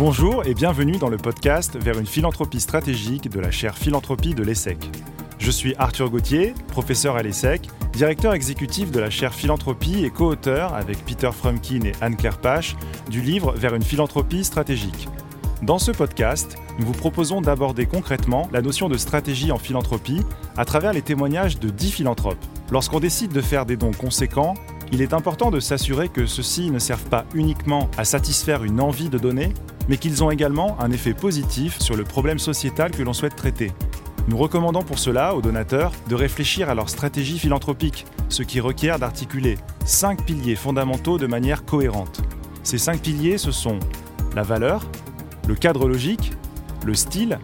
Bonjour et bienvenue dans le podcast Vers une philanthropie stratégique de la chaire Philanthropie de l'ESSEC. Je suis Arthur Gauthier, professeur à l'ESSEC, directeur exécutif de la chaire Philanthropie et co-auteur avec Peter Frumkin et Anne-Claire Pache du livre Vers une philanthropie stratégique. Dans ce podcast, nous vous proposons d'aborder concrètement la notion de stratégie en philanthropie à travers les témoignages de 10 philanthropes. Lorsqu'on décide de faire des dons conséquents, il est important de s'assurer que ceux-ci ne servent pas uniquement à satisfaire une envie de donner, mais qu'ils ont également un effet positif sur le problème sociétal que l'on souhaite traiter. Nous recommandons pour cela aux donateurs de réfléchir à leur stratégie philanthropique, ce qui requiert d'articuler cinq piliers fondamentaux de manière cohérente. Ces cinq piliers, ce sont la valeur, le cadre logique, le style,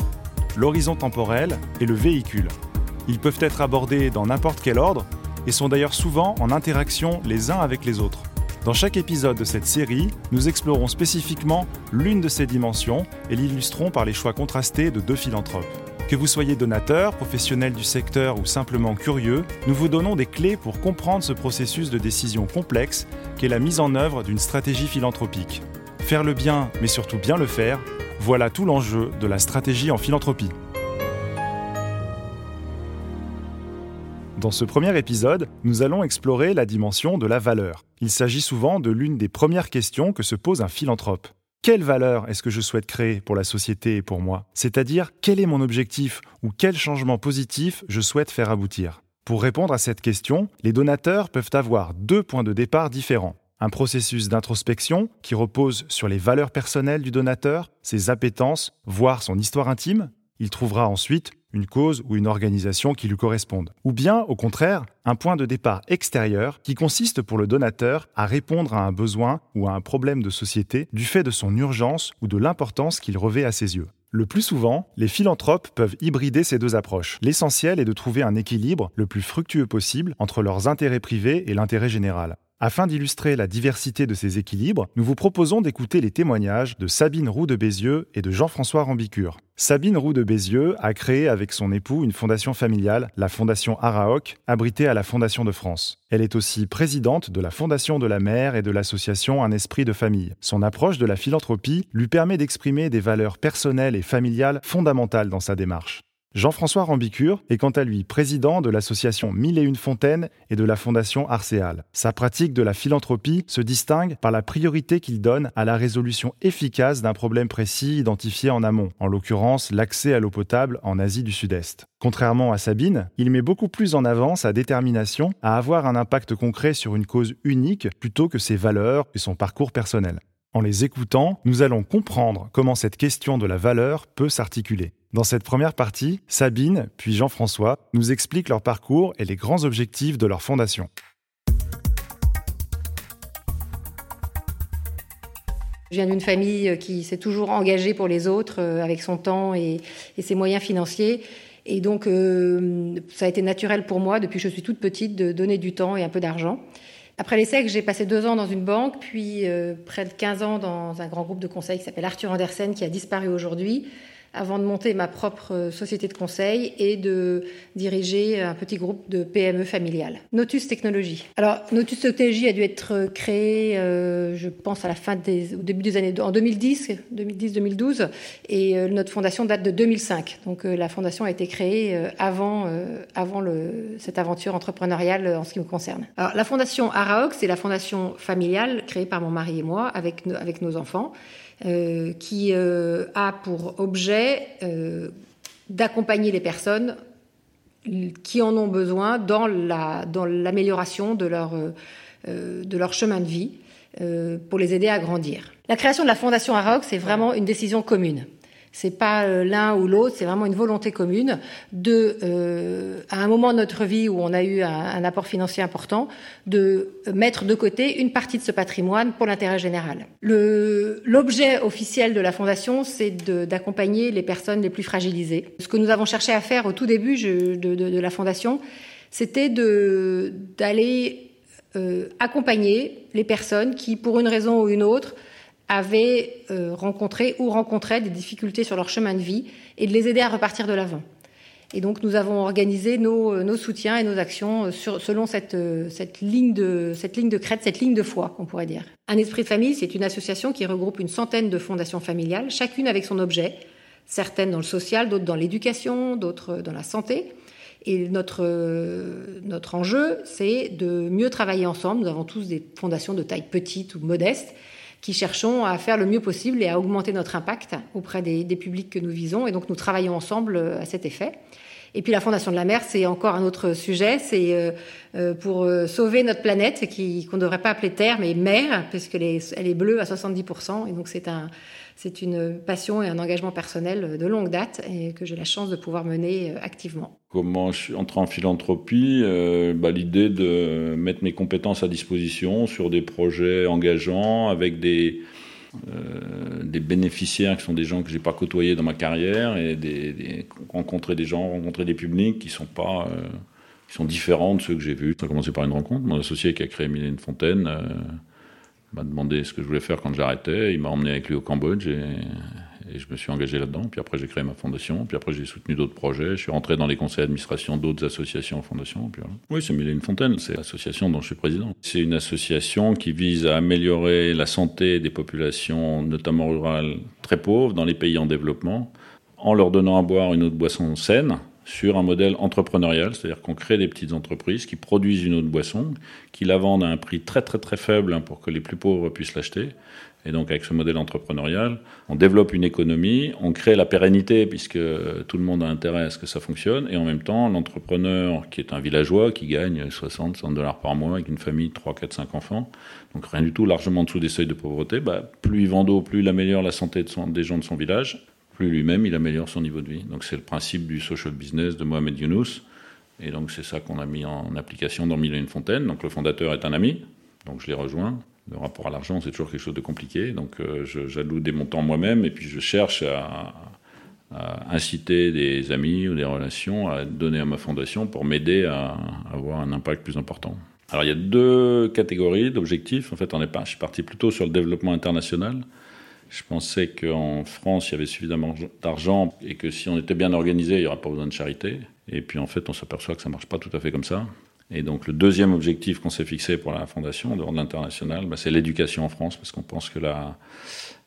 l'horizon temporel et le véhicule. Ils peuvent être abordés dans n'importe quel ordre et sont d'ailleurs souvent en interaction les uns avec les autres. Dans chaque épisode de cette série, nous explorons spécifiquement l'une de ces dimensions et l'illustrons par les choix contrastés de deux philanthropes. Que vous soyez donateur, professionnel du secteur ou simplement curieux, nous vous donnons des clés pour comprendre ce processus de décision complexe qu'est la mise en œuvre d'une stratégie philanthropique. Faire le bien, mais surtout bien le faire, voilà tout l'enjeu de la stratégie en philanthropie. Dans ce premier épisode, nous allons explorer la dimension de la valeur. Il s'agit souvent de l'une des premières questions que se pose un philanthrope. Quelle valeur est-ce que je souhaite créer pour la société et pour moi? C'est-à-dire, quel est mon objectif ou quel changement positif je souhaite faire aboutir? Pour répondre à cette question, les donateurs peuvent avoir deux points de départ différents. Un processus d'introspection qui repose sur les valeurs personnelles du donateur, ses appétences, voire son histoire intime. Il trouvera ensuite une cause ou une organisation qui lui corresponde. Ou bien, au contraire, un point de départ extérieur qui consiste pour le donateur à répondre à un besoin ou à un problème de société du fait de son urgence ou de l'importance qu'il revêt à ses yeux. Le plus souvent, les philanthropes peuvent hybrider ces deux approches. L'essentiel est de trouver un équilibre le plus fructueux possible entre leurs intérêts privés et l'intérêt général. Afin d'illustrer la diversité de ces équilibres, nous vous proposons d'écouter les témoignages de Sabine Roux de Bézieux et de Jean-François Rambicure. Sabine Roux de Bézieux a créé avec son époux une fondation familiale, la Fondation Araoc, abritée à la Fondation de France. Elle est aussi présidente de la Fondation de la Mère et de l'association Un Esprit de Famille. Son approche de la philanthropie lui permet d'exprimer des valeurs personnelles et familiales fondamentales dans sa démarche. Jean-François Rambicure est quant à lui président de l'association Mille et une Fontaines et de la fondation Arcéal. Sa pratique de la philanthropie se distingue par la priorité qu'il donne à la résolution efficace d'un problème précis identifié en amont, en l'occurrence l'accès à l'eau potable en Asie du Sud-Est. Contrairement à Sabine, il met beaucoup plus en avant sa détermination à avoir un impact concret sur une cause unique plutôt que ses valeurs et son parcours personnel. En les écoutant, nous allons comprendre comment cette question de la valeur peut s'articuler. Dans cette première partie, Sabine, puis Jean-François, nous expliquent leur parcours et les grands objectifs de leur fondation. Je viens d'une famille qui s'est toujours engagée pour les autres euh, avec son temps et, ses moyens financiers. Et donc, euh, ça a été naturel pour moi, depuis que je suis toute petite, de donner du temps et un peu d'argent. Après l'ESSEC, j'ai passé deux ans dans une banque, puis euh, près de 15 ans dans un grand groupe de conseil qui s'appelle Arthur Andersen, qui a disparu aujourd'hui, avant de monter ma propre euh, société de conseil et de diriger un petit groupe de PME familiales. Notus Technologies. Alors, Notus Technologies a dû être créé, euh, je pense, à la fin des, au début des années, en 2010, 2010-2012, et euh, notre fondation date de 2005. Donc, la fondation a été créée avant, avant le, cette aventure entrepreneuriale en ce qui me concerne. Alors, la fondation Araoc, c'est la fondation familiale créée par mon mari et moi avec nos enfants. Euh, qui euh, a pour objet euh, d'accompagner les personnes qui en ont besoin dans l'amélioration de, leur, de leur chemin de vie pour les aider à grandir. La création de la Fondation Aroc, c'est vraiment une décision commune. C'est pas euh, l'un ou l'autre, c'est vraiment une volonté commune de, euh, à un moment de notre vie où on a eu un, apport financier important, de mettre de côté une partie de ce patrimoine pour l'intérêt général. L'objet officiel de la fondation, c'est d'accompagner les personnes les plus fragilisées. Ce que nous avons cherché à faire au tout début de, la fondation, c'était d'aller euh, accompagner les personnes qui, pour une raison ou une autre, avaient euh, rencontré ou rencontraient des difficultés sur leur chemin de vie et de les aider à repartir de l'avant. Et donc nous avons organisé nos, nos soutiens et nos actions sur, selon cette, ligne de, cette ligne de crête, cette ligne de foi, qu'on pourrait dire. Un esprit de famille, c'est une association qui regroupe une centaine de fondations familiales, chacune avec son objet, certaines dans le social, d'autres dans l'éducation, d'autres dans la santé. Et notre, notre enjeu, c'est de mieux travailler ensemble. Nous avons tous des fondations de taille petite ou modeste qui cherchons à faire le mieux possible et à augmenter notre impact auprès des, publics que nous visons. Et donc nous travaillons ensemble à cet effet. Et puis la Fondation de la mer, c'est encore un autre sujet. C'est euh, euh, pour euh, sauver notre planète, qu'on ne devrait pas appeler Terre, mais mer, puisqu'elle est, elle est bleue à 70%. Et donc c'est un, c'est une passion et un engagement personnel de longue date et que j'ai la chance de pouvoir mener activement. Comment je suis entré en philanthropie bah, L'idée de mettre mes compétences à disposition sur des projets engageants avec des, euh, des bénéficiaires qui sont des gens que j'ai pas côtoyés dans ma carrière et des, rencontrer des gens, rencontrer des publics qui sont pas, euh, qui sont différents de ceux que j'ai vus. Ça a commencé par une rencontre. Mon associé qui a créé Mylène Fontaine euh, m'a demandé ce que je voulais faire quand j'arrêtais. Il m'a emmené avec lui au Cambodge et je me suis engagé là-dedans. Puis après, j'ai créé ma fondation. Puis après, j'ai soutenu d'autres projets. Je suis rentré dans les conseils d'administration d'autres associations en fondation. Puis voilà. Oui, c'est Mille Fontaine. C'est l'association dont je suis président. C'est une association qui vise à améliorer la santé des populations, notamment rurales, très pauvres, dans les pays en développement, en leur donnant à boire une autre boisson saine sur un modèle entrepreneurial, c'est-à-dire qu'on crée des petites entreprises qui produisent une autre boisson, qui la vendent à un prix très très très faible pour que les plus pauvres puissent l'acheter, et donc avec ce modèle entrepreneurial, on développe une économie, on crée la pérennité puisque tout le monde a intérêt à ce que ça fonctionne. Et en même temps, l'entrepreneur qui est un villageois qui gagne 60, 100 dollars par mois avec une famille de 3, 4, 5 enfants, donc rien du tout, largement en dessous des seuils de pauvreté, bah, plus il vend d'eau, plus il améliore la santé des gens de son village, plus lui-même il améliore son niveau de vie. Donc c'est le principe du social business de Mohamed Younous. Et donc c'est ça qu'on a mis en application dans Mille et une Fontaine. Donc le fondateur est un ami, donc je l'ai rejoint le rapport à l'argent, c'est toujours quelque chose de compliqué. Donc, euh, j'alloue des montants moi-même et puis je cherche à, inciter des amis ou des relations à donner à ma fondation pour m'aider à, avoir un impact plus important. Alors, il y a deux catégories d'objectifs. En fait, on est je suis parti plutôt sur le développement international. Je pensais qu'en France, il y avait suffisamment d'argent et que si on était bien organisé, il n'y aurait pas besoin de charité. Et puis, en fait, on s'aperçoit que ça ne marche pas tout à fait comme ça. Et donc le deuxième objectif qu'on s'est fixé pour la Fondation, de l'international, bah, c'est l'éducation en France, parce qu'on pense que la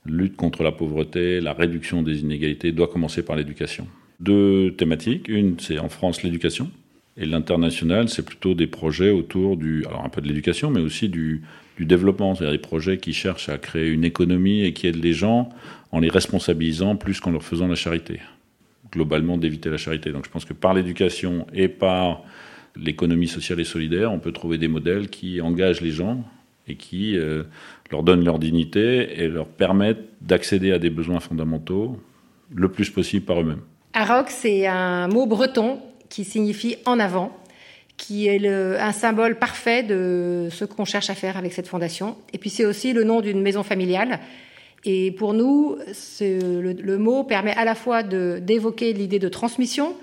lutte contre la pauvreté, la réduction des inégalités doit commencer par l'éducation. Deux thématiques. Une, c'est en France l'éducation. Et l'international, c'est plutôt des projets autour du, alors un peu de l'éducation, mais aussi du, développement, c'est-à-dire des projets qui cherchent à créer une économie et qui aident les gens en les responsabilisant plus qu'en leur faisant la charité. Globalement, d'éviter la charité. Donc je pense que par l'éducation et par l'économie sociale et solidaire, on peut trouver des modèles qui engagent les gens et qui euh, leur donnent leur dignité et leur permettent d'accéder à des besoins fondamentaux le plus possible par eux-mêmes. Arok, c'est un mot breton qui signifie en avant, qui est un symbole parfait de ce qu'on cherche à faire avec cette fondation. Et puis c'est aussi le nom d'une maison familiale. Et pour nous, le, le, mot permet à la fois d'évoquer l'idée de transmission,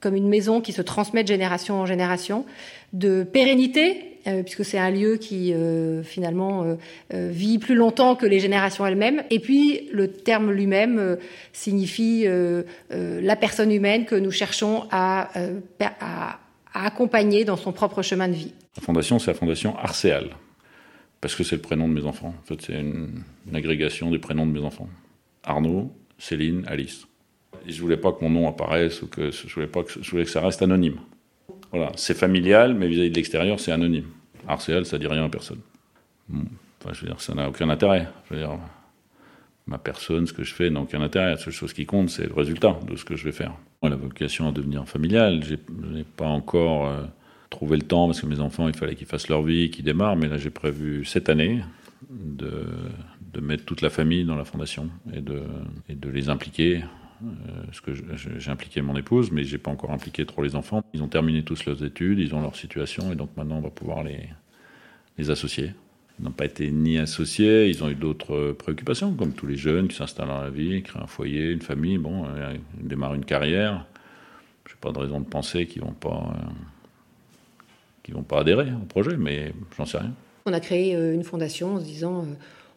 comme une maison qui se transmet de génération en génération, de pérennité, euh, puisque c'est un lieu qui euh, finalement euh, vit plus longtemps que les générations elles-mêmes. Et puis le terme lui-même signifie la personne humaine que nous cherchons à, accompagner dans son propre chemin de vie. La fondation, c'est la fondation Arcéal, parce que c'est le prénom de mes enfants. En fait, c'est une agrégation des prénoms de mes enfants. Arnaud, Céline, Alice. Et je voulais pas que mon nom apparaisse ou que je voulais pas que je voulais que ça reste anonyme. Voilà, c'est familial, mais vis-à-vis de l'extérieur, c'est anonyme. Arcéal, ça dit rien à personne. Enfin, je veux dire, ça n'a aucun intérêt. Je veux dire, ma personne, ce que je fais n'a aucun intérêt. La seule chose qui compte, c'est le résultat de ce que je vais faire. La vocation à devenir familial, je n'ai pas encore euh, trouvé le temps parce que mes enfants, il fallait qu'ils fassent leur vie, qu'ils démarrent. Mais là, j'ai prévu cette année de, mettre toute la famille dans la fondation et de les impliquer euh, ce que j'ai impliqué mon épouse, mais j'ai pas encore impliqué trop les enfants. Ils ont terminé tous leurs études, ils ont leur situation, et donc maintenant on va pouvoir les, les associer. Ils n'ont pas été ni associés, ils ont eu d'autres préoccupations, comme tous les jeunes qui s'installent dans la vie, créent un foyer, une famille, bon, euh, démarrent une carrière. Je n'ai pas de raison de penser qu'ils vont euh, qu'ils vont pas adhérer au projet, mais j'en sais rien. On a créé une fondation en se disant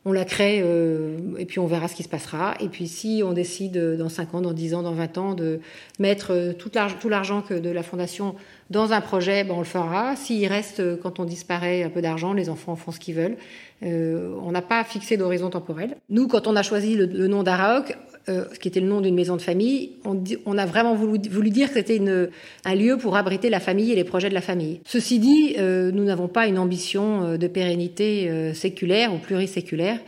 on la crée euh, et puis on verra ce qui se passera. Et puis si on décide euh, dans 5 ans, dans 10 ans, dans 20 ans de mettre euh, tout l'argent de la fondation dans un projet, ben on le fera. S'il reste, quand on disparaît, un peu d'argent, les enfants font ce qu'ils veulent. on n'a pas fixé d'horizon temporel. Nous, quand on a choisi le, nom d'Araok, ce qui était le nom d'une maison de famille, on, a vraiment voulu, dire que c'était un lieu pour abriter la famille et les projets de la famille. Ceci dit, nous n'avons pas une ambition de pérennité séculaire ou pluriséculaire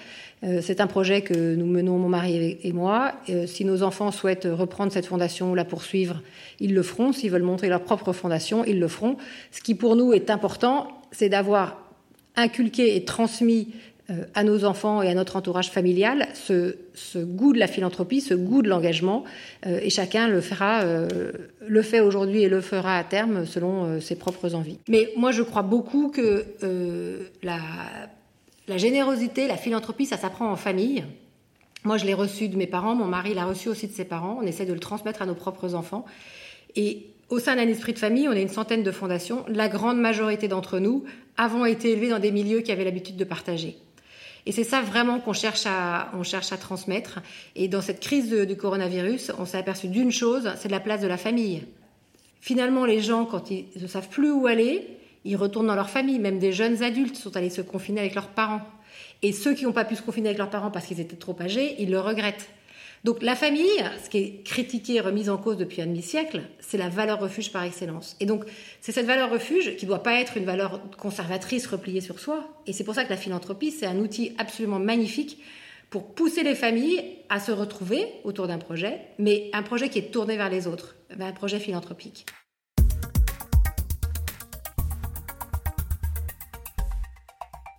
euh, c'est un projet que nous menons, mon mari et moi. Euh, si nos enfants souhaitent reprendre cette fondation ou la poursuivre, ils le feront. S'ils veulent montrer leur propre fondation, ils le feront. Ce qui pour nous est important, c'est d'avoir inculqué et transmis euh, à nos enfants et à notre entourage familial ce, goût de la philanthropie, ce goût de l'engagement, et chacun le fera, le fait aujourd'hui et le fera à terme selon ses propres envies. Mais moi, je crois beaucoup que la la générosité, la philanthropie, ça s'apprend en famille. Moi, je l'ai reçu de mes parents, mon mari l'a reçu aussi de ses parents. On essaie de le transmettre à nos propres enfants. Et au sein d'un esprit de famille, on a une centaine de fondations. La grande majorité d'entre nous avons été élevés dans des milieux qui avaient l'habitude de partager. Et c'est ça vraiment qu'on cherche à, on cherche à transmettre. Et dans cette crise du coronavirus, on s'est aperçu d'une chose, c'est de la place de la famille. Finalement, les gens, quand ils ne savent plus où aller, ils retournent dans leur famille. Même des jeunes adultes sont allés se confiner avec leurs parents. Et ceux qui n'ont pas pu se confiner avec leurs parents parce qu'ils étaient trop âgés, ils le regrettent. Donc la famille, ce qui est critiqué et remis en cause depuis un demi-siècle, c'est la valeur refuge par excellence. Et donc c'est cette valeur refuge qui ne doit pas être une valeur conservatrice repliée sur soi. Et c'est pour ça que la philanthropie, c'est un outil absolument magnifique pour pousser les familles à se retrouver autour d'un projet, mais un projet qui est tourné vers les autres, un projet philanthropique.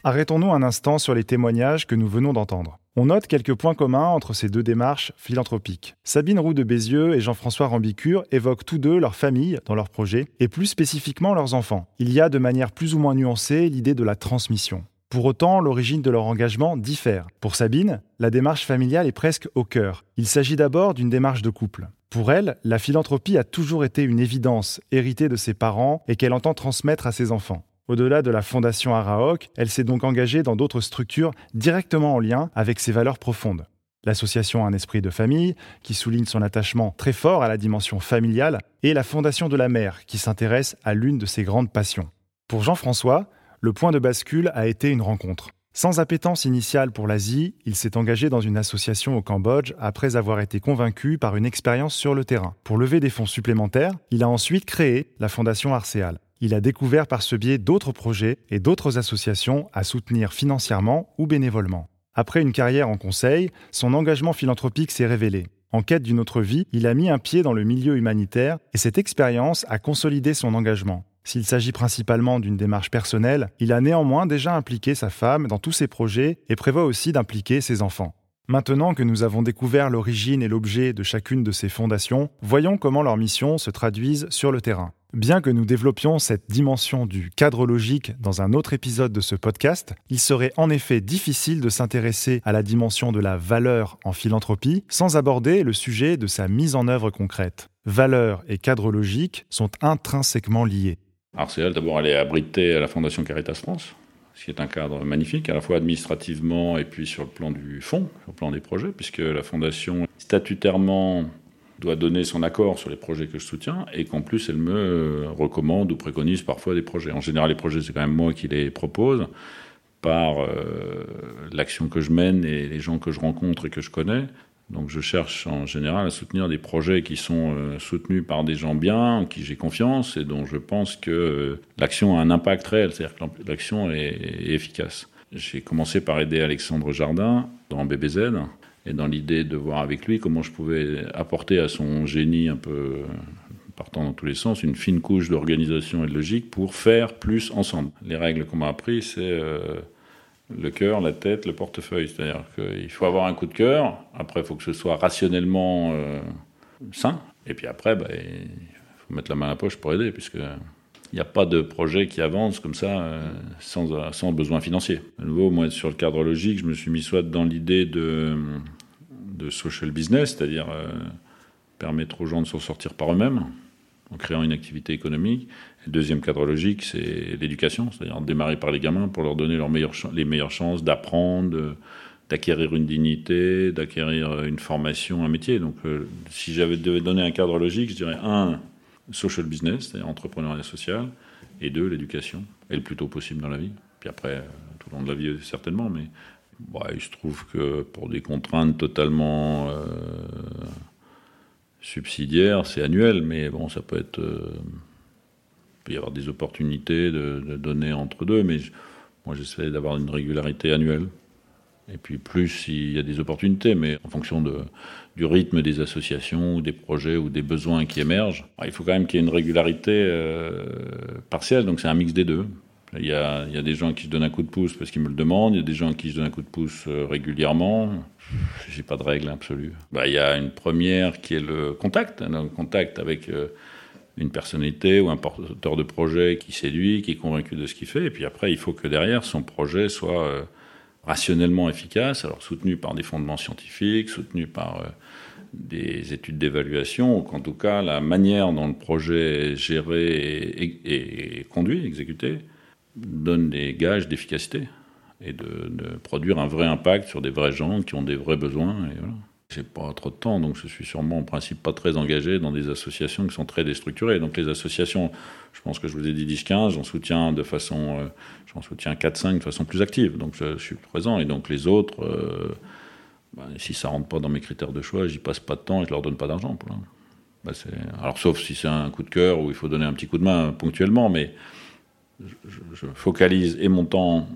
Arrêtons-nous un instant sur les témoignages que nous venons d'entendre. On note quelques points communs entre ces deux démarches philanthropiques. Sabine Roux de Bézieux et Jean-François Rambicure évoquent tous deux leur famille dans leur projet et plus spécifiquement leurs enfants. Il y a de manière plus ou moins nuancée l'idée de la transmission. Pour autant, l'origine de leur engagement diffère. Pour Sabine, la démarche familiale est presque au cœur. Il s'agit d'abord d'une démarche de couple. Pour elle, la philanthropie a toujours été une évidence, héritée de ses parents et qu'elle entend transmettre à ses enfants. Au-delà de la fondation Araok, elle s'est donc engagée dans d'autres structures directement en lien avec ses valeurs profondes. L'association Un Esprit de Famille, qui souligne son attachement très fort à la dimension familiale, et la Fondation de la Mère, qui s'intéresse à l'une de ses grandes passions. Pour Jean-François, le point de bascule a été une rencontre. Sans appétence initiale pour l'Asie, il s'est engagé dans une association au Cambodge après avoir été convaincu par une expérience sur le terrain. Pour lever des fonds supplémentaires, il a ensuite créé la Fondation Arséal il a découvert par ce biais d'autres projets et d'autres associations à soutenir financièrement ou bénévolement. Après une carrière en conseil, son engagement philanthropique s'est révélé. En quête d'une autre vie, il a mis un pied dans le milieu humanitaire et cette expérience a consolidé son engagement. S'il s'agit principalement d'une démarche personnelle, il a néanmoins déjà impliqué sa femme dans tous ses projets et prévoit aussi d'impliquer ses enfants. Maintenant que nous avons découvert l'origine et l'objet de chacune de ces fondations, voyons comment leurs missions se traduisent sur le terrain. Bien que nous développions cette dimension du cadre logique dans un autre épisode de ce podcast, il serait en effet difficile de s'intéresser à la dimension de la valeur en philanthropie sans aborder le sujet de sa mise en œuvre concrète. Valeur et cadre logique sont intrinsèquement liés. Arcel, d'abord, elle est abritée à la Fondation Caritas France ce qui est un cadre magnifique, à la fois administrativement et puis sur le plan du fond, sur le plan des projets, puisque la Fondation, statutairement, doit donner son accord sur les projets que je soutiens, et qu'en plus, elle me recommande ou préconise parfois des projets. En général, les projets, c'est quand même moi qui les propose, par euh, l'action que je mène et les gens que je rencontre et que je connais. Donc je cherche en général à soutenir des projets qui sont euh, soutenus par des gens bien, en qui j'ai confiance et dont je pense que euh, l'action a un impact réel, c'est-à-dire que l'action est, efficace. J'ai commencé par aider Alexandre Jardin dans BBZ et dans l'idée de voir avec lui comment je pouvais apporter à son génie un peu partant dans tous les sens, une fine couche d'organisation et de logique pour faire plus ensemble. Les règles qu'on m'a appris, c'est euh, le cœur, la tête, le portefeuille. C'est-à-dire qu'il faut avoir un coup de cœur, après il faut que ce soit rationnellement euh, sain, et puis après, bah, il faut mettre la main à la poche pour aider, puisque il n'y a pas de projet qui avance comme ça euh, sans, sans, besoin financier. À nouveau, moi, sur le cadre logique, je me suis mis soit dans l'idée de, de social business, c'est-à-dire euh, permettre aux gens de s'en sortir par eux-mêmes, en créant une activité économique. Le deuxième cadre logique, c'est l'éducation, c'est-à-dire démarrer par les gamins pour leur donner les meilleures chances d'apprendre, d'acquérir une dignité, d'acquérir une formation, un métier. Donc, euh, si j'avais devais donner un cadre logique, je dirais un, social business, c'est-à-dire entrepreneuriat social, et deux, l'éducation, et le plus tôt possible dans la vie. Puis après, euh, tout le long de la vie, certainement, mais bah, il se trouve que pour des contraintes totalement euh, subsidiaires, c'est annuel, mais bon, ça peut être. il peut y avoir des opportunités de, donner entre deux, mais moi, j'essaie d'avoir une régularité annuelle. Et puis plus s'il y a des opportunités, mais en fonction du rythme des associations ou des projets ou des besoins qui émergent, il faut quand même qu'il y ait une régularité euh, partielle, donc c'est un mix des deux. Il y, a, des gens qui se donnent un coup de pouce parce qu'ils me le demandent, il y a des gens qui se donnent un coup de pouce euh, régulièrement. J'ai pas de règle absolue. Bah, il y a une première qui est le contact, le contact avec euh, une personnalité ou un porteur de projet qui séduit, qui est convaincu de ce qu'il fait. Et puis après, il faut que derrière, son projet soit euh, rationnellement efficace, alors soutenu par des fondements scientifiques, soutenu par des études d'évaluation, ou qu'en tout cas la manière dont le projet est géré et, conduit, exécuté, donne des gages d'efficacité et de, produire un vrai impact sur des vrais gens qui ont des vrais besoins. Et voilà. J'ai pas trop de temps, donc je suis sûrement en principe pas très engagé dans des associations qui sont très déstructurées. Donc les associations, je pense que je vous ai dit 10-15, j'en soutiens de façon, euh, j'en soutiens 4-5 de façon plus active. Donc je, suis présent et donc les autres, euh, bah, si ça rentre pas dans mes critères de choix, j'y passe pas de temps et je leur donne pas d'argent. Bah, alors sauf si c'est un coup de cœur où il faut donner un petit coup de main ponctuellement, mais je, je focalise et mon temps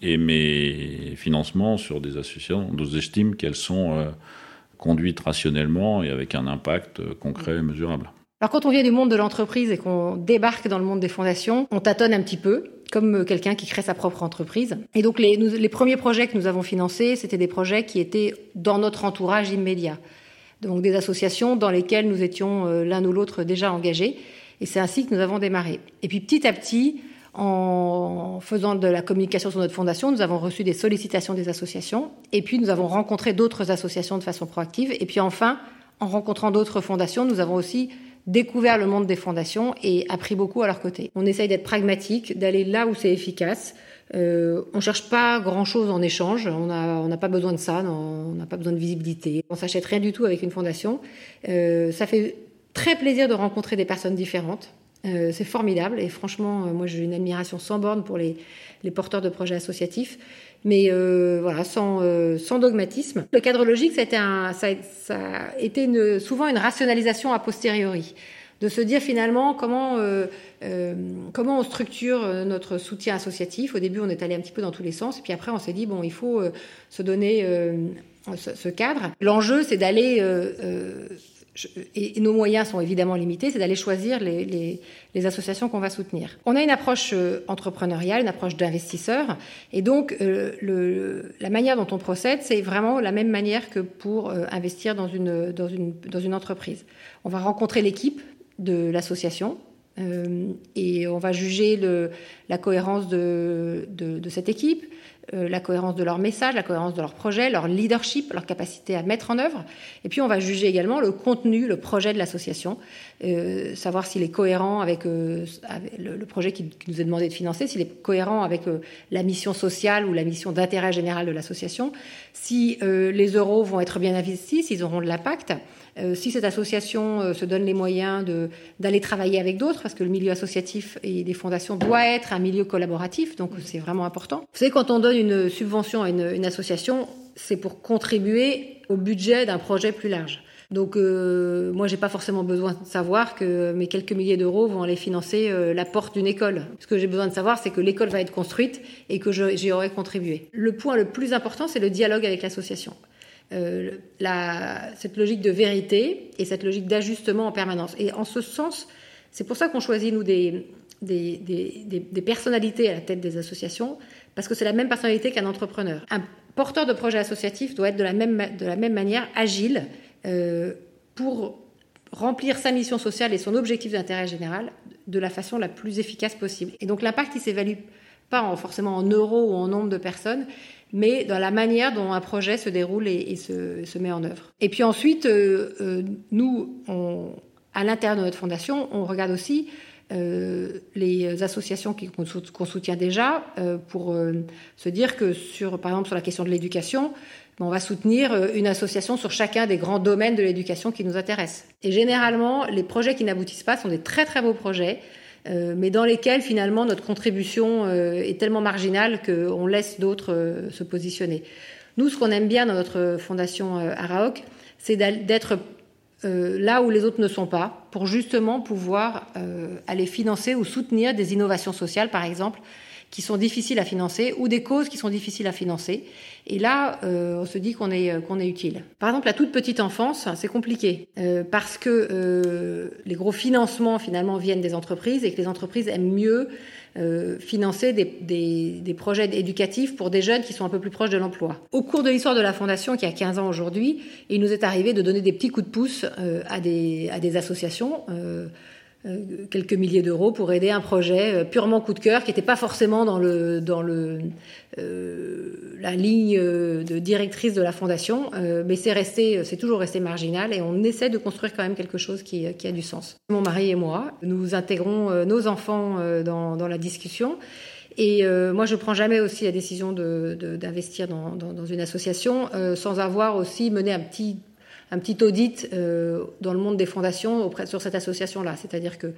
et mes financements sur des associations dont j'estime qu'elles sont euh, conduite rationnellement et avec un impact euh, concret et mesurable. Alors quand on vient du monde de l'entreprise et qu'on débarque dans le monde des fondations, on tâtonne un petit peu, comme euh, quelqu'un qui crée sa propre entreprise. Et donc les, les premiers projets que nous avons financés, c'était des projets qui étaient dans notre entourage immédiat. Donc des associations dans lesquelles nous étions euh, l'un ou l'autre déjà engagés. Et c'est ainsi que nous avons démarré. Et puis petit à petit, en faisant de la communication sur notre fondation, nous avons reçu des sollicitations des associations, et puis nous avons rencontré d'autres associations de façon proactive, et puis enfin, en rencontrant d'autres fondations, nous avons aussi découvert le monde des fondations et appris beaucoup à leur côté. On essaye d'être pragmatique, d'aller là où c'est efficace. Euh, on cherche pas grand-chose en échange. On n'a pas besoin de ça. on n'a pas besoin de visibilité. On s'achète rien du tout avec une fondation. Euh, ça fait très plaisir de rencontrer des personnes différentes. Euh, c'est formidable et franchement, euh, moi j'ai une admiration sans borne pour les, porteurs de projets associatifs, mais euh, voilà, sans, dogmatisme. Le cadre logique, ça a été, souvent une rationalisation a posteriori, de se dire finalement comment, comment on structure notre soutien associatif. Au début, on est allé un petit peu dans tous les sens, et puis après, on s'est dit, bon, il faut se donner ce, cadre. L'enjeu, c'est d'aller et, nos moyens sont évidemment limités, c'est d'aller choisir les, associations qu'on va soutenir. On a une approche euh, entrepreneuriale, une approche d'investisseur, et donc euh, la manière dont on procède, c'est vraiment la même manière que pour euh, investir dans une, entreprise. On va rencontrer l'équipe de l'association, et on va juger la cohérence de, cette équipe, la cohérence de leur message, la cohérence de leur projet, leur leadership, leur capacité à mettre en œuvre. Et puis on va juger également le contenu, le projet de l'association, euh, savoir s'il est cohérent avec, euh, le, projet qui, nous est demandé de financer, s'il est cohérent avec la mission sociale ou la mission d'intérêt général de l'association, si les euros vont être bien investis, s'ils auront de l'impact. Euh, si cette association euh, se donne les moyens d'aller travailler avec d'autres, parce que le milieu associatif et des fondations doit être un milieu collaboratif, donc c'est vraiment important. Vous savez, quand on donne une subvention à une, association, c'est pour contribuer au budget d'un projet plus large. Donc euh, moi, j'ai pas forcément besoin de savoir que mes quelques milliers d'euros vont aller financer euh, la porte d'une école. Ce que j'ai besoin de savoir, c'est que l'école va être construite et que j'y aurai contribué. Le point le plus important, c'est le dialogue avec l'association. Euh, cette logique de vérité et cette logique d'ajustement en permanence. Et en ce sens, c'est pour ça qu'on choisit, nous, des, personnalités à la tête des associations, parce que c'est la même personnalité qu'un entrepreneur. Un porteur de projet associatif doit être de la même, manière agile euh, pour remplir sa mission sociale et son objectif d'intérêt général de la façon la plus efficace possible. Et donc l'impact, il s'évalue pas en, forcément en euros ou en nombre de personnes, mais dans la manière dont un projet se déroule et, se, met en œuvre. Et puis ensuite, euh, euh, nous, à l'intérieur de notre fondation, on regarde aussi les associations qu'on soutient déjà pour se dire que par exemple, sur la question de l'éducation, on va soutenir une association sur chacun des grands domaines de l'éducation qui nous intéressent. Et généralement, les projets qui n'aboutissent pas sont des très très beaux projets euh, mais dans lesquels finalement notre contribution euh, est tellement marginale qu'on laisse d'autres euh, se positionner. Nous, ce qu'on aime bien dans notre fondation Araok, c'est d'être là où les autres ne sont pas, pour justement pouvoir aller financer ou soutenir des innovations sociales, par exemple, qui sont difficiles à financer ou des causes qui sont difficiles à financer. Et là, euh, on se dit qu'on est, qu'on est utile. Par exemple, la toute petite enfance, c'est compliqué euh, parce que euh, les gros financements finalement viennent des entreprises et que les entreprises aiment mieux financer des, des, des, projets éducatifs pour des jeunes qui sont un peu plus proches de l'emploi. Au cours de l'histoire de la Fondation, qui a 15 ans aujourd'hui, il nous est arrivé de donner des petits coups de pouce à, des, à des associations. Euh, quelques milliers d'euros pour aider un projet euh, purement coup de cœur qui n'était pas forcément dans le dans le euh, la ligne de directrice de la fondation, mais c'est resté, c'est toujours resté marginal et on essaie de construire quand même quelque chose qui, a du sens. Mon mari et moi, nous intégrons nos enfants dans, la discussion. Et moi, je prends jamais aussi la décision d'investir de, dans, dans, une association sans avoir aussi mené un petit un petit audit euh, dans le monde des fondations sur cette association-là. C'est-à-dire que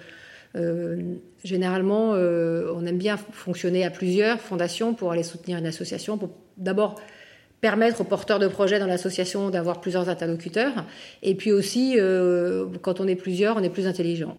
euh, généralement, euh, on aime bien fonctionner à plusieurs fondations pour aller soutenir une association, pour d'abord permettre aux porteurs de projets dans l'association d'avoir plusieurs interlocuteurs, et puis aussi, quand on est plusieurs, on est plus intelligent.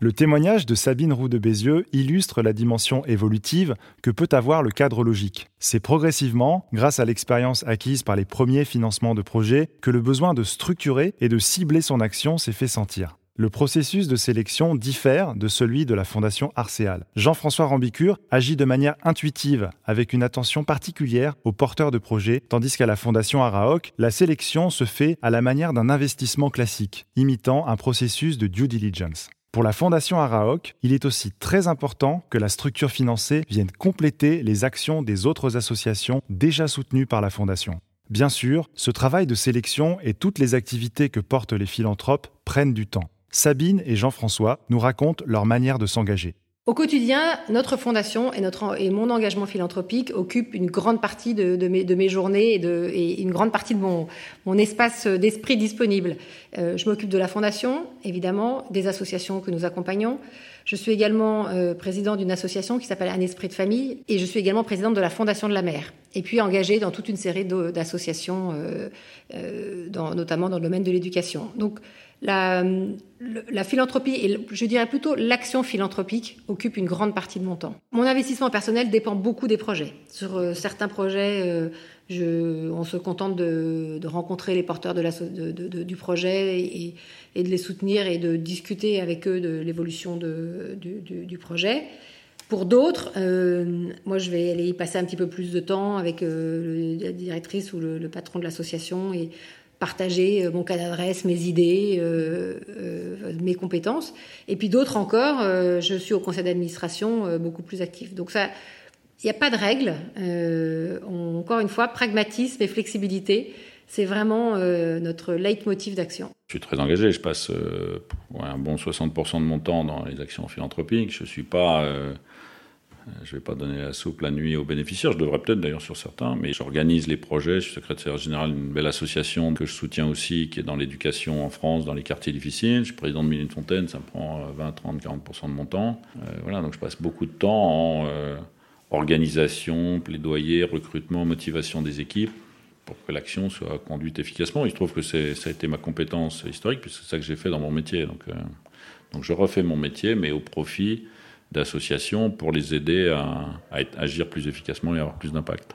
Le témoignage de Sabine Roux de Bézieux illustre la dimension évolutive que peut avoir le cadre logique. C'est progressivement, grâce à l'expérience acquise par les premiers financements de projets, que le besoin de structurer et de cibler son action s'est fait sentir. Le processus de sélection diffère de celui de la Fondation Arcéal. Jean-François Rambicure agit de manière intuitive, avec une attention particulière aux porteurs de projets, tandis qu'à la Fondation Araok, la sélection se fait à la manière d'un investissement classique, imitant un processus de due diligence. Pour la Fondation Araok, il est aussi très important que la structure financée vienne compléter les actions des autres associations déjà soutenues par la Fondation. Bien sûr, ce travail de sélection et toutes les activités que portent les philanthropes prennent du temps. Sabine et Jean-François nous racontent leur manière de s'engager. Au quotidien, notre fondation et, notre, et mon engagement philanthropique occupent une grande partie de, mes, de mes, journées et, de, et, une grande partie de mon, mon espace d'esprit disponible. Euh, je m'occupe de la fondation, évidemment, des associations que nous accompagnons. Je suis également euh, présidente d'une association qui s'appelle Un Esprit de Famille et je suis également présidente de la Fondation de la Mer. Et puis engagée dans toute une série d'associations, euh, euh, notamment dans le domaine de l'éducation. Donc la, la philanthropie, et je dirais plutôt l'action philanthropique, occupe une grande partie de mon temps. Mon investissement personnel dépend beaucoup des projets. Sur euh, certains projets, euh, on se contente de, rencontrer les porteurs du projet et, de les soutenir et de discuter avec eux de l'évolution du, projet. Pour d'autres, euh, moi je vais aller y passer un petit peu plus de temps avec la directrice ou le, le patron de l'association et partager euh, mon cas d'adresse, mes idées, euh, euh, mes compétences. Et puis d'autres encore, je suis au conseil d'administration beaucoup plus actif. Donc ça, il n'y a pas de règle. encore une fois, pragmatisme et flexibilité, c'est vraiment notre leitmotiv d'action. Je suis très engagé. Je passe un bon 60% de mon temps dans les actions philanthropiques. Je ne suis pas je ne vais pas donner la soupe la nuit aux bénéficiaires, je devrais peut-être d'ailleurs sur certains, mais j'organise les projets. Je suis secrétaire général d'une belle association que je soutiens aussi, qui est dans l'éducation en France, dans les quartiers difficiles. Je suis président de Mille Fontaine, ça me prend 20, 30, 40% de mon temps. Euh, voilà, donc je passe beaucoup de temps en euh, organisation, plaidoyer, recrutement, motivation des équipes pour que l'action soit conduite efficacement. Il se trouve que ça a été ma compétence historique, puisque c'est ça que j'ai fait dans mon métier. Donc, euh, donc je refais mon métier, mais au profit d'associations pour les aider à, agir plus efficacement et avoir plus d'impact.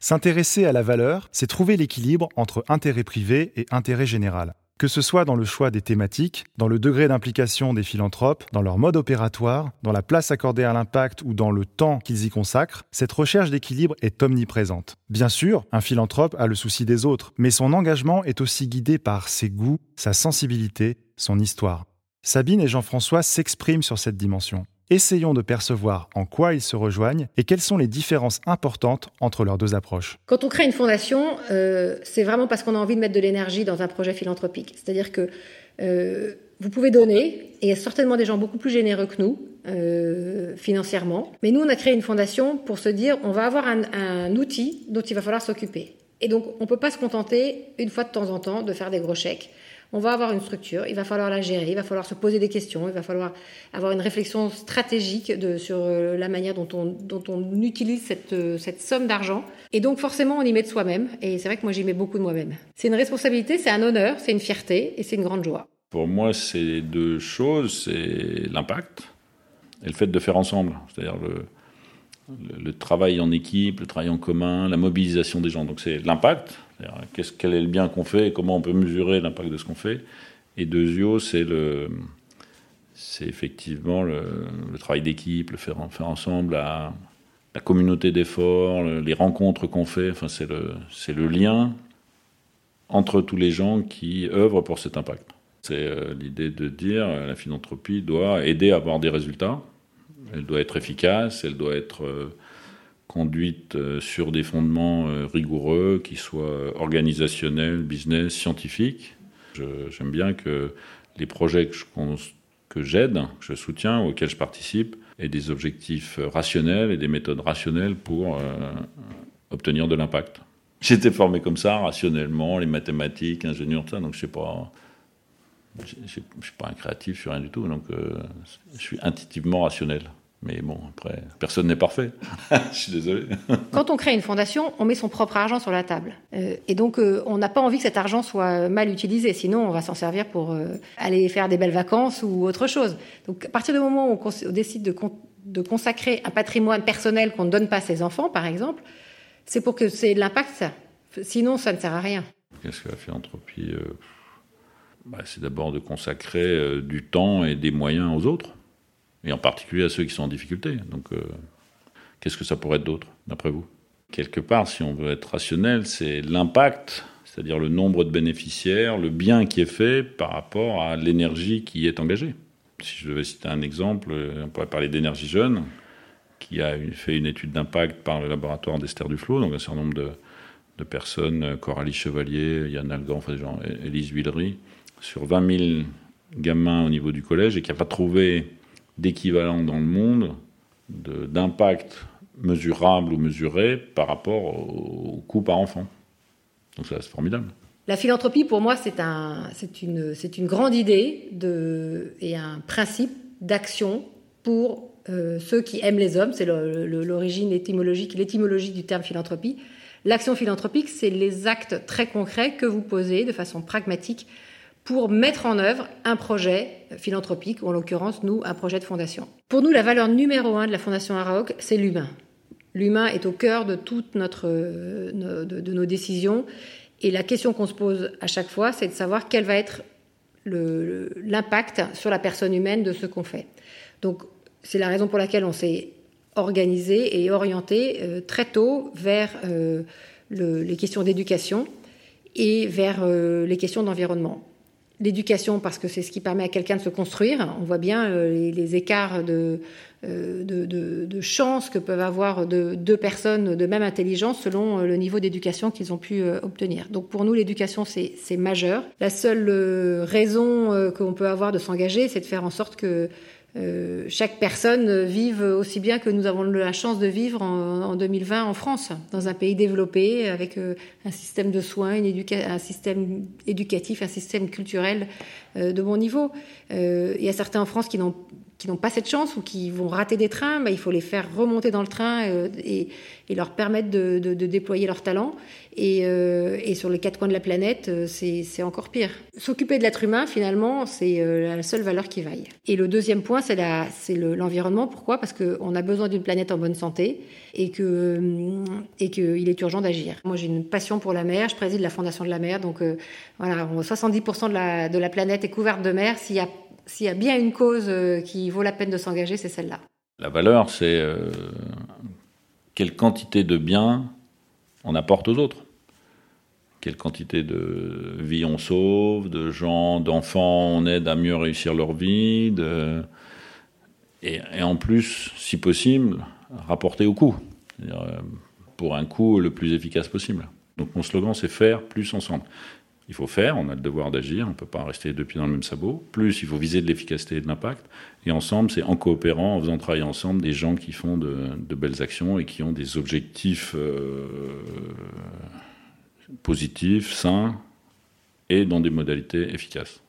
S'intéresser à la valeur, c'est trouver l'équilibre entre intérêt privé et intérêt général. Que ce soit dans le choix des thématiques, dans le degré d'implication des philanthropes, dans leur mode opératoire, dans la place accordée à l'impact ou dans le temps qu'ils y consacrent, cette recherche d'équilibre est omniprésente. Bien sûr, un philanthrope a le souci des autres, mais son engagement est aussi guidé par ses goûts, sa sensibilité, son histoire. Sabine et Jean-François s'expriment sur cette dimension. Essayons de percevoir en quoi ils se rejoignent et quelles sont les différences importantes entre leurs deux approches. Quand on crée une fondation, euh, c'est vraiment parce qu'on a envie de mettre de l'énergie dans un projet philanthropique. C'est-à-dire que euh, vous pouvez donner, et il y a certainement des gens beaucoup plus généreux que nous, euh, financièrement. Mais nous, on a créé une fondation pour se dire, on va avoir un, un outil dont il va falloir s'occuper. Et donc, on ne peut pas se contenter, une fois de temps en temps, de faire des gros chèques on va avoir une structure, il va falloir la gérer, il va falloir se poser des questions, il va falloir avoir une réflexion stratégique sur euh, la manière dont on, utilise cette, euh, cette somme d'argent. Et donc forcément, on y met de soi-même. Et c'est vrai que moi, j'y mets beaucoup de moi-même. C'est une responsabilité, c'est un honneur, c'est une fierté et c'est une grande joie. Pour moi, c'est deux choses. C'est l'impact et le fait de faire ensemble. C'est-à-dire le, le, travail en équipe, le travail en commun, la mobilisation des gens. Donc c'est l'impact, quel est le bien qu'on fait et comment on peut mesurer l'impact de ce qu'on fait. Et deuxièmement, c'est c'est effectivement le, travail d'équipe, le faire, ensemble, la, communauté d'efforts, les rencontres qu'on fait. Enfin, c'est le, c'est le lien entre tous les gens qui œuvrent pour cet impact. C'est euh, l'idée de dire euh, la philanthropie doit aider à avoir des résultats elle doit être efficace, elle doit être euh, conduite euh, sur des fondements euh, rigoureux, qui soient organisationnels, business, scientifiques. J'aime bien que les projets que j'aide, que je soutiens, auxquels je participe, aient des objectifs rationnels et des méthodes rationnelles pour obtenir de l'impact. J'étais formé comme ça, rationnellement, les mathématiques, ingénieur, ça, donc je sais pas. Je ne suis pas un créatif, je suis rien du tout, donc je suis intuitivement rationnel. Mais bon, après, personne n'est parfait. Je suis désolé. Quand on crée une fondation, on met son propre argent sur la table. Euh, et donc, euh, on n'a pas envie que cet argent soit mal utilisé. Sinon, on va s'en servir pour euh, aller faire des belles vacances ou autre chose. Donc, à partir du moment où on, décide de, de, consacrer un patrimoine personnel qu'on ne donne pas à ses enfants, par exemple, c'est pour que c'est l'impact. Sinon, ça ne sert à rien. Qu'est-ce que la philanthropie bah, C'est d'abord de consacrer du temps et des moyens aux autres et en particulier à ceux qui sont en difficulté. Donc, euh, qu'est-ce que ça pourrait être d'autre, d'après vous? Quelque part, si on veut être rationnel, c'est l'impact, c'est-à-dire le nombre de bénéficiaires, le bien qui est fait par rapport à l'énergie qui est engagée. Si je devais citer un exemple, euh, on pourrait parler d'énergie jeune, qui a fait une étude d'impact par le laboratoire d'Esther Duflo, donc un certain nombre de, personnes, euh, Coralie Chevalier, Yann Algan, enfin des gens, Élise Villery, sur 20 000 gamins au niveau du collège et qui n'a pas trouvé d'équivalent dans le monde d'impact mesurable ou mesuré par rapport au, coût par enfant. Donc ça, c'est formidable. La philanthropie, pour moi, c'est un, une, une grande idée de, et un principe d'action pour euh, ceux qui aiment les hommes. C'est l'origine étymologique, l'étymologie du terme philanthropie. L'action philanthropique, c'est les actes très concrets que vous posez de façon pragmatique pour mettre en œuvre un projet philanthropique, ou en l'occurrence, nous, un projet de fondation. Pour nous, la valeur numéro un de la Fondation Araok, c'est l'humain. L'humain est au cœur de toutes euh, nos décisions. Et la question qu'on se pose à chaque fois, c'est de savoir quel va être l'impact sur la personne humaine de ce qu'on fait. Donc, c'est la raison pour laquelle on s'est organisé et orienté euh, très tôt vers euh, les questions d'éducation et vers les questions d'environnement l'éducation parce que c'est ce qui permet à quelqu'un de se construire. On voit bien euh, les, écarts de, euh, de, de, chance que peuvent avoir deux personnes de même intelligence selon euh, le niveau d'éducation qu'ils ont pu obtenir. Donc pour nous, l'éducation, c'est majeur. La seule raison qu'on peut avoir de s'engager, c'est de faire en sorte que euh, chaque personne vive aussi bien que nous avons la chance de vivre en, 2020 en France, dans un pays développé, avec euh, un système de soins, un système éducatif, un système culturel euh, de bon niveau. il y a certains en France qui n'ont qui n'ont pas cette chance ou qui vont rater des trains, bah, il faut les faire remonter dans le train et, et, leur permettre de, déployer leur talent. Et, euh, et, sur les quatre coins de la planète, c'est encore pire. S'occuper de l'être humain, finalement, c'est la seule valeur qui vaille. Et le deuxième point, c'est l'environnement. Pourquoi? Parce qu'on a besoin d'une planète en bonne santé et qu'il est urgent d'agir. Moi, j'ai une passion pour la mer. Je préside la Fondation de la mer. Donc, voilà, 70% de la, planète est couverte de mer. S'il y a s'il y a bien une cause euh, qui vaut la peine de s'engager, c'est celle-là. La valeur, c'est euh, quelle quantité de biens on apporte aux autres. Quelle quantité de vie on sauve, de gens, d'enfants on aide à mieux réussir leur vie. Et, en plus, si possible, rapporter au coût. Pour un coût le plus efficace possible. Donc mon slogan, c'est faire plus ensemble. Il faut faire, on a le devoir d'agir, on ne peut pas rester deux pieds dans le même sabot. Plus, il faut viser de l'efficacité et de l'impact. Et ensemble, c'est en coopérant, en faisant travailler ensemble des gens qui font de, belles actions et qui ont des objectifs euh, positifs, sains et dans des modalités efficaces.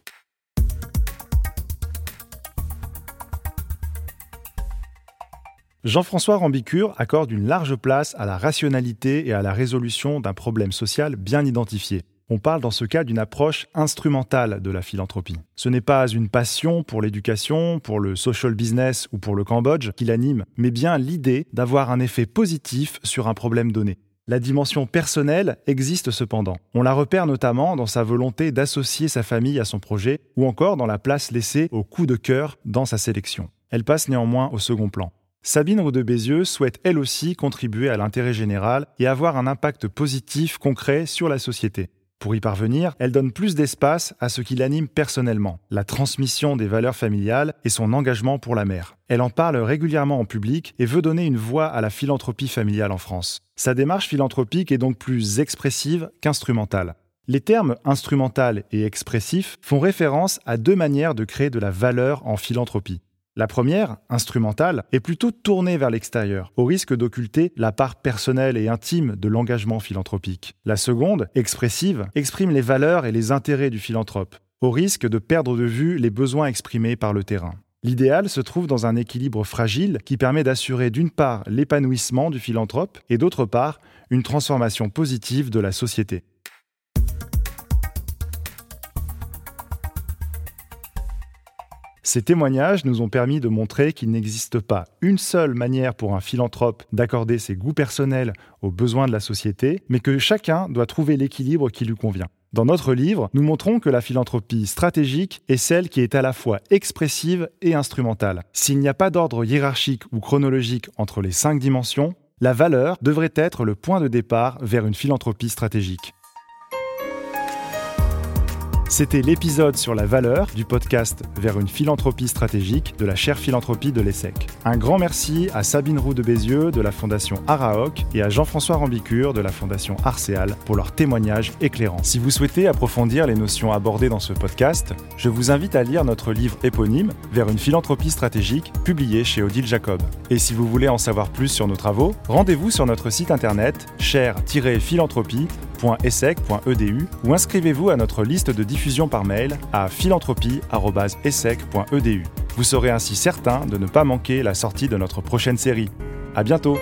Jean-François Rambicure accorde une large place à la rationalité et à la résolution d'un problème social bien identifié. On parle dans ce cas d'une approche instrumentale de la philanthropie. Ce n'est pas une passion pour l'éducation, pour le social business ou pour le Cambodge qui l'anime, mais bien l'idée d'avoir un effet positif sur un problème donné. La dimension personnelle existe cependant. On la repère notamment dans sa volonté d'associer sa famille à son projet ou encore dans la place laissée au coup de cœur dans sa sélection. Elle passe néanmoins au second plan. Sabine Bézieux souhaite elle aussi contribuer à l'intérêt général et avoir un impact positif concret sur la société. Pour y parvenir, elle donne plus d'espace à ce qui l'anime personnellement, la transmission des valeurs familiales et son engagement pour la mère. Elle en parle régulièrement en public et veut donner une voix à la philanthropie familiale en France. Sa démarche philanthropique est donc plus expressive qu'instrumentale. Les termes instrumental et expressif font référence à deux manières de créer de la valeur en philanthropie. La première, instrumentale, est plutôt tournée vers l'extérieur, au risque d'occulter la part personnelle et intime de l'engagement philanthropique. La seconde, expressive, exprime les valeurs et les intérêts du philanthrope, au risque de perdre de vue les besoins exprimés par le terrain. L'idéal se trouve dans un équilibre fragile qui permet d'assurer d'une part l'épanouissement du philanthrope et d'autre part une transformation positive de la société. Ces témoignages nous ont permis de montrer qu'il n'existe pas une seule manière pour un philanthrope d'accorder ses goûts personnels aux besoins de la société, mais que chacun doit trouver l'équilibre qui lui convient. Dans notre livre, nous montrons que la philanthropie stratégique est celle qui est à la fois expressive et instrumentale. S'il n'y a pas d'ordre hiérarchique ou chronologique entre les cinq dimensions, la valeur devrait être le point de départ vers une philanthropie stratégique. C'était l'épisode sur la valeur du podcast Vers une philanthropie stratégique de la chaire philanthropie de l'ESSEC. Un grand merci à Sabine Roux de Bézieux de la Fondation Araoc et à Jean-François Rambicure de la Fondation Arcéal pour leur témoignage éclairant. Si vous souhaitez approfondir les notions abordées dans ce podcast, je vous invite à lire notre livre éponyme Vers une philanthropie stratégique publié chez Odile Jacob. Et si vous voulez en savoir plus sur nos travaux, rendez-vous sur notre site internet chaire-philanthropie .essec.edu ou inscrivez-vous à notre liste de diffusion par mail à philanthropie.essec.edu. Vous serez ainsi certain de ne pas manquer la sortie de notre prochaine série. À bientôt!